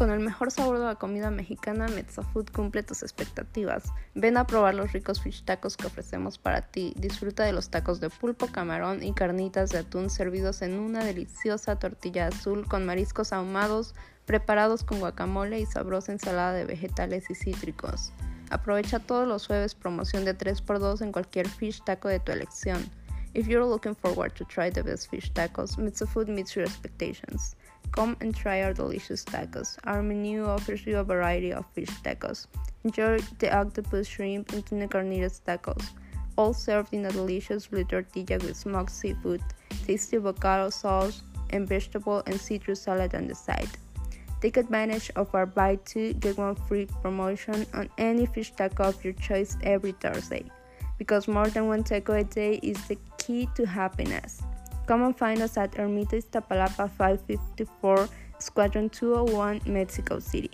Con el mejor sabor de la comida mexicana, Food cumple tus expectativas. Ven a probar los ricos fish tacos que ofrecemos para ti. Disfruta de los tacos de pulpo, camarón y carnitas de atún servidos en una deliciosa tortilla azul con mariscos ahumados, preparados con guacamole y sabrosa ensalada de vegetales y cítricos. Aprovecha todos los jueves promoción de 3x2 en cualquier fish taco de tu elección. If you're looking forward to try the best fish tacos, Food meets your expectations. Come and try our delicious tacos. Our menu offers you a variety of fish tacos. Enjoy the octopus, shrimp, and tuna carnitas tacos, all served in a delicious blue tortilla with smoked seafood, tasty avocado sauce, and vegetable and citrus salad on the side. Take advantage of our buy two get one free promotion on any fish taco of your choice every Thursday, because more than one taco a day is the key to happiness. Come and find us at Ermita Iztapalapa 554, Squadron 201, Mexico City.